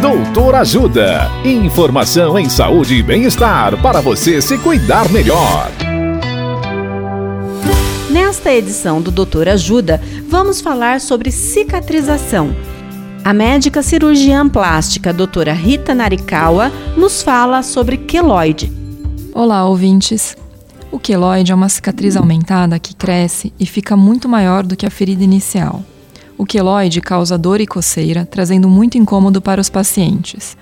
Doutor Ajuda. Informação em saúde e bem-estar para você se cuidar melhor. Nesta edição do Doutor Ajuda, vamos falar sobre cicatrização. A médica cirurgiã plástica doutora Rita Narikawa nos fala sobre queloide. Olá, ouvintes. O queloide é uma cicatriz aumentada que cresce e fica muito maior do que a ferida inicial. O queloide causa dor e coceira, trazendo muito incômodo para os pacientes.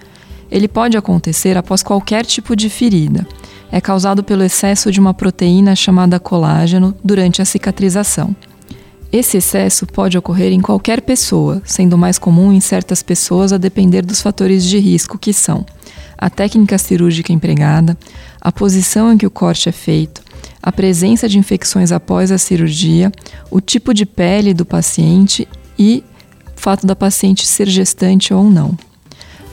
Ele pode acontecer após qualquer tipo de ferida. É causado pelo excesso de uma proteína chamada colágeno durante a cicatrização. Esse excesso pode ocorrer em qualquer pessoa, sendo mais comum em certas pessoas a depender dos fatores de risco que são a técnica cirúrgica empregada, a posição em que o corte é feito, a presença de infecções após a cirurgia, o tipo de pele do paciente e fato da paciente ser gestante ou não.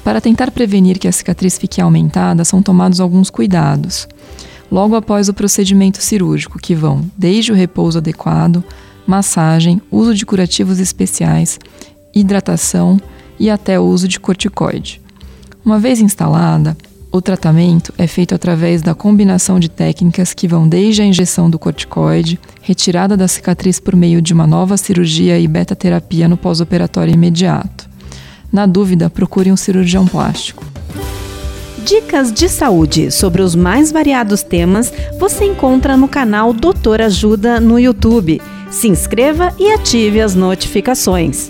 Para tentar prevenir que a cicatriz fique aumentada, são tomados alguns cuidados. Logo após o procedimento cirúrgico, que vão desde o repouso adequado, massagem, uso de curativos especiais, hidratação e até o uso de corticoide. Uma vez instalada, o tratamento é feito através da combinação de técnicas que vão desde a injeção do corticoide, retirada da cicatriz por meio de uma nova cirurgia e beta-terapia no pós-operatório imediato. Na dúvida, procure um cirurgião plástico. Dicas de saúde sobre os mais variados temas você encontra no canal Doutor Ajuda no YouTube. Se inscreva e ative as notificações.